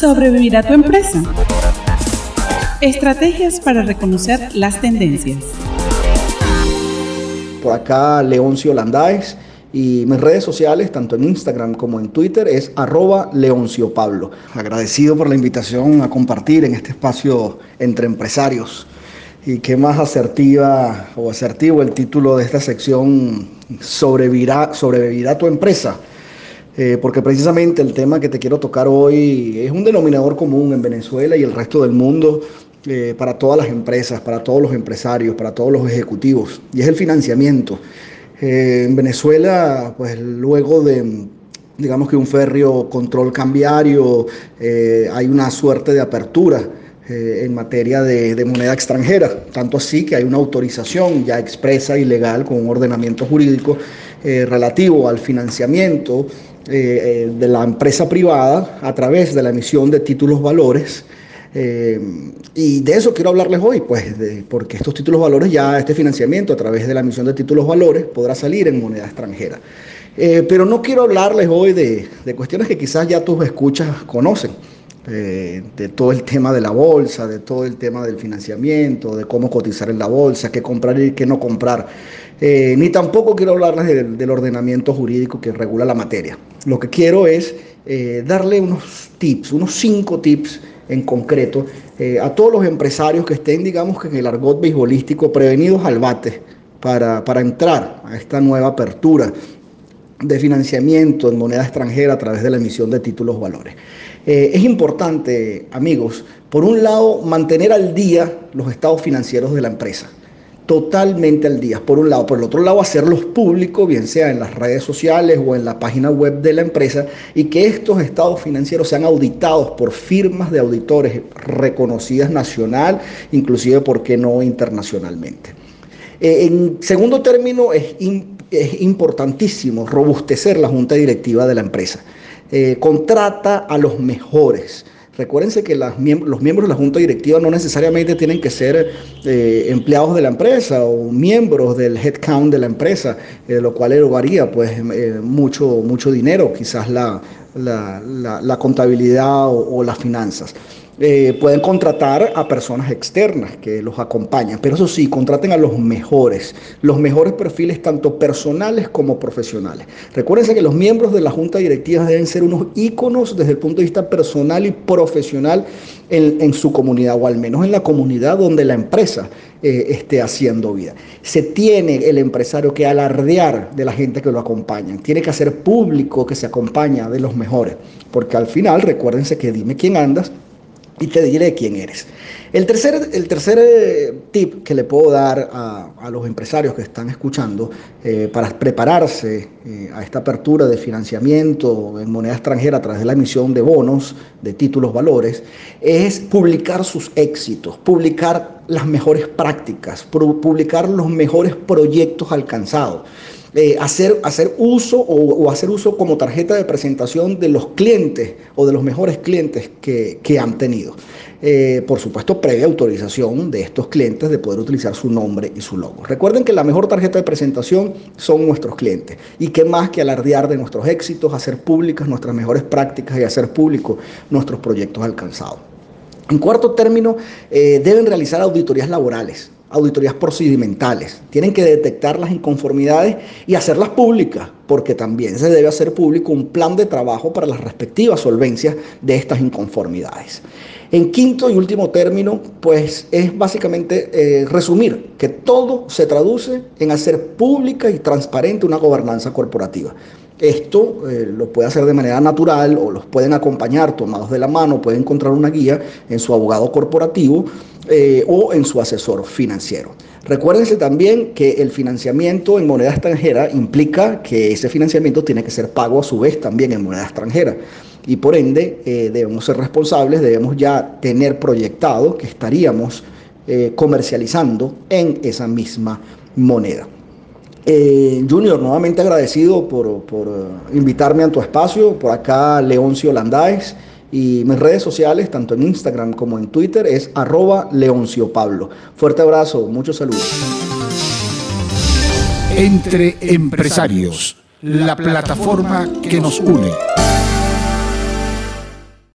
¿Sobrevivirá tu empresa? Estrategias para reconocer las tendencias. Por acá Leoncio Landáez y mis redes sociales, tanto en Instagram como en Twitter, es arroba Leoncio Pablo. Agradecido por la invitación a compartir en este espacio entre empresarios. Y qué más asertiva o asertivo el título de esta sección, sobrevivirá, sobrevivirá tu empresa. Eh, porque precisamente el tema que te quiero tocar hoy es un denominador común en Venezuela y el resto del mundo eh, para todas las empresas, para todos los empresarios, para todos los ejecutivos, y es el financiamiento. Eh, en Venezuela, pues luego de, digamos que un férreo control cambiario, eh, hay una suerte de apertura en materia de, de, moneda extranjera, tanto así que hay una autorización ya expresa y legal con un ordenamiento jurídico relativo al financiamiento de la empresa privada a través de la emisión de títulos valores eh, y de eso quiero hablarles hoy, pues, porque estos títulos valores ya, este financiamiento a través de la emisión de títulos valores podrá salir en moneda extranjera. Eh, pero no quiero hablarles hoy de, cuestiones que quizás ya tus escuchas conocen. Eh, de todo el tema de la bolsa, de todo el tema del financiamiento, de cómo cotizar en la bolsa, qué comprar y qué no comprar. ni tampoco quiero hablarles del ordenamiento jurídico que regula la materia. Lo que quiero es darle unos tips, unos cinco tips en concreto, eh, a todos los empresarios que estén, digamos que en el argot beisbolístico, prevenidos al bate para, entrar a esta nueva apertura de financiamiento en moneda extranjera a través de la emisión de títulos valores. Eh, es importante, amigos, por un lado, mantener al día los estados financieros de la empresa totalmente al día, por un lado. Por el otro lado, hacerlos públicos, bien sea en las redes sociales o en la página web de la empresa, y que estos estados financieros sean auditados por firmas de auditores reconocidas nacional, inclusive, ¿por qué no internacionalmente? Eh, en segundo término, es, importantísimo robustecer la junta directiva de la empresa. Eh, contrata a los mejores Recuérdense que los miembros de la junta directiva no necesariamente tienen que ser eh, empleados de la empresa o miembros del headcount de la empresa, eh, lo cual elevaría pues mucho, mucho dinero, quizás la, contabilidad o las finanzas. Eh, pueden contratar a personas externas que los acompañan, pero eso sí, contraten a los mejores, los mejores perfiles tanto personales como profesionales. Recuérdense que los miembros de la junta directiva deben ser unos íconos desde el punto de vista personal y profesional en, su comunidad o al menos en la comunidad donde la empresa eh, esté haciendo vida. Se tiene el empresario que alardear de la gente que lo acompaña, tiene que hacer público que se acompaña de los mejores, porque al final recuérdense que dime quién andas y te diré quién eres. El tercer, el tercer eh, tip que le puedo dar a, los empresarios que están escuchando eh, para prepararse eh, a esta apertura de financiamiento en moneda extranjera a través de la emisión de bonos, de títulos valores, es publicar sus éxitos, publicar las mejores prácticas, publicar los mejores proyectos alcanzados. Eh, hacer, hacer uso o, hacer uso como tarjeta de presentación de los clientes o de los mejores clientes que, han tenido. Eh, por supuesto, previa autorización de estos clientes de poder utilizar su nombre y su logo. Recuerden que la mejor tarjeta de presentación son nuestros clientes y qué más que alardear de nuestros éxitos, hacer públicas nuestras mejores prácticas y hacer públicos nuestros proyectos alcanzados. En cuarto término, eh, deben realizar auditorías laborales auditorías procedimentales. Tienen que detectar las inconformidades y hacerlas públicas, porque también se debe hacer público un plan de trabajo para las respectivas solvencias de estas inconformidades. En quinto y último término, pues es básicamente eh, resumir que todo se traduce en hacer pública y transparente una gobernanza corporativa. Esto eh, lo puede hacer de manera natural o los pueden acompañar tomados de la mano, pueden encontrar una guía en su abogado corporativo eh, o en su asesor financiero. Recuérdense también que el financiamiento en moneda extranjera implica que ese financiamiento tiene que ser pago a su vez también en moneda extranjera. Y por ende eh, debemos ser responsables, debemos ya tener proyectado que estaríamos comercializando en esa misma moneda. Eh, Junior, nuevamente agradecido por, eh, invitarme a tu espacio. Por acá, Leoncio Landáez. Y mis redes sociales, tanto en Instagram como en Twitter, es arroba Leoncio Pablo. Fuerte abrazo, muchos saludos. Entre Empresarios, la plataforma que nos une.